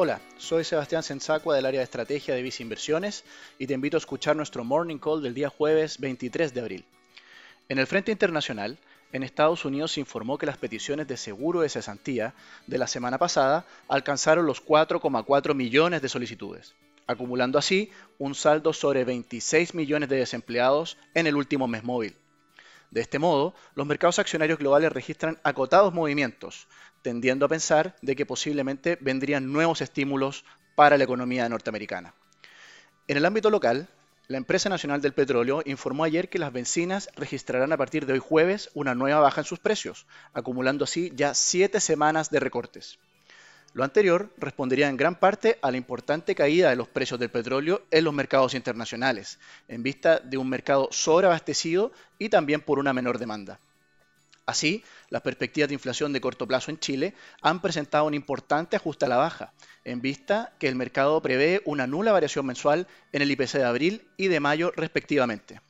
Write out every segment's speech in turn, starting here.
Hola, soy Sebastián Sensacua del área de estrategia de Visa Inversiones y te invito a escuchar nuestro Morning Call del día jueves 23 de abril. En el frente internacional, en Estados Unidos se informó que las peticiones de seguro de cesantía de la semana pasada alcanzaron los 4,4 millones de solicitudes, acumulando así un saldo sobre 26 millones de desempleados en el último mes móvil. De este modo, los mercados accionarios globales registran acotados movimientos, tendiendo a pensar de que posiblemente vendrían nuevos estímulos para la economía norteamericana. En el ámbito local, la empresa nacional del petróleo informó ayer que las bencinas registrarán a partir de hoy jueves una nueva baja en sus precios, acumulando así ya siete semanas de recortes. Lo anterior respondería en gran parte a la importante caída de los precios del petróleo en los mercados internacionales, en vista de un mercado sobreabastecido y también por una menor demanda. Así, las perspectivas de inflación de corto plazo en Chile han presentado un importante ajuste a la baja, en vista que el mercado prevé una nula variación mensual en el IPC de abril y de mayo respectivamente.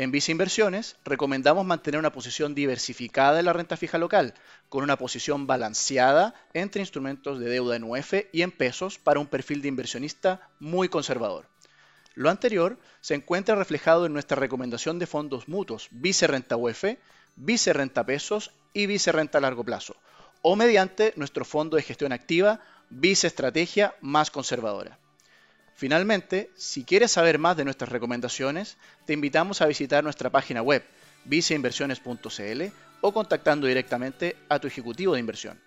En Visa Inversiones recomendamos mantener una posición diversificada en la renta fija local, con una posición balanceada entre instrumentos de deuda en UF y en pesos para un perfil de inversionista muy conservador. Lo anterior se encuentra reflejado en nuestra recomendación de fondos mutuos Vice Renta UF vice renta pesos y vice renta a largo plazo, o mediante nuestro fondo de gestión activa, vice estrategia más conservadora. Finalmente, si quieres saber más de nuestras recomendaciones, te invitamos a visitar nuestra página web viceinversiones.cl o contactando directamente a tu ejecutivo de inversión.